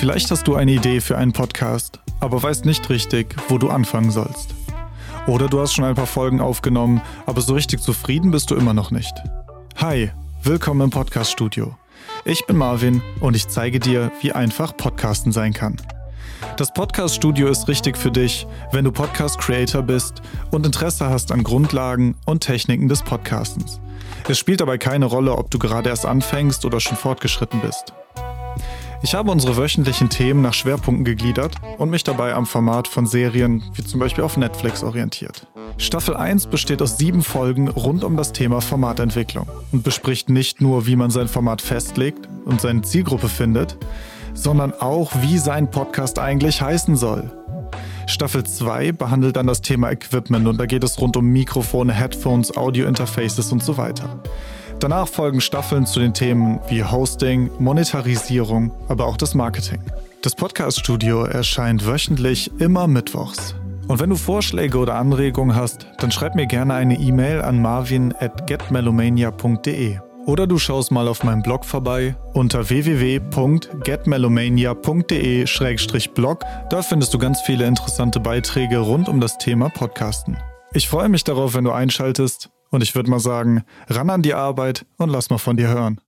Vielleicht hast du eine Idee für einen Podcast, aber weißt nicht richtig, wo du anfangen sollst. Oder du hast schon ein paar Folgen aufgenommen, aber so richtig zufrieden bist du immer noch nicht. Hi, willkommen im Podcast-Studio. Ich bin Marvin und ich zeige dir, wie einfach Podcasten sein kann. Das Podcast-Studio ist richtig für dich, wenn du Podcast-Creator bist und Interesse hast an Grundlagen und Techniken des Podcastens. Es spielt dabei keine Rolle, ob du gerade erst anfängst oder schon fortgeschritten bist. Ich habe unsere wöchentlichen Themen nach Schwerpunkten gegliedert und mich dabei am Format von Serien wie zum Beispiel auf Netflix orientiert. Staffel 1 besteht aus sieben Folgen rund um das Thema Formatentwicklung und bespricht nicht nur, wie man sein Format festlegt und seine Zielgruppe findet, sondern auch, wie sein Podcast eigentlich heißen soll. Staffel 2 behandelt dann das Thema Equipment und da geht es rund um Mikrofone, Headphones, Audio-Interfaces und so weiter. Danach folgen Staffeln zu den Themen wie Hosting, Monetarisierung, aber auch das Marketing. Das Podcast-Studio erscheint wöchentlich immer mittwochs. Und wenn du Vorschläge oder Anregungen hast, dann schreib mir gerne eine E-Mail an marvin at getmelomania.de. Oder du schaust mal auf meinem Blog vorbei unter www.getmelomania.de-blog. Da findest du ganz viele interessante Beiträge rund um das Thema Podcasten. Ich freue mich darauf, wenn du einschaltest und ich würde mal sagen, ran an die Arbeit und lass mal von dir hören.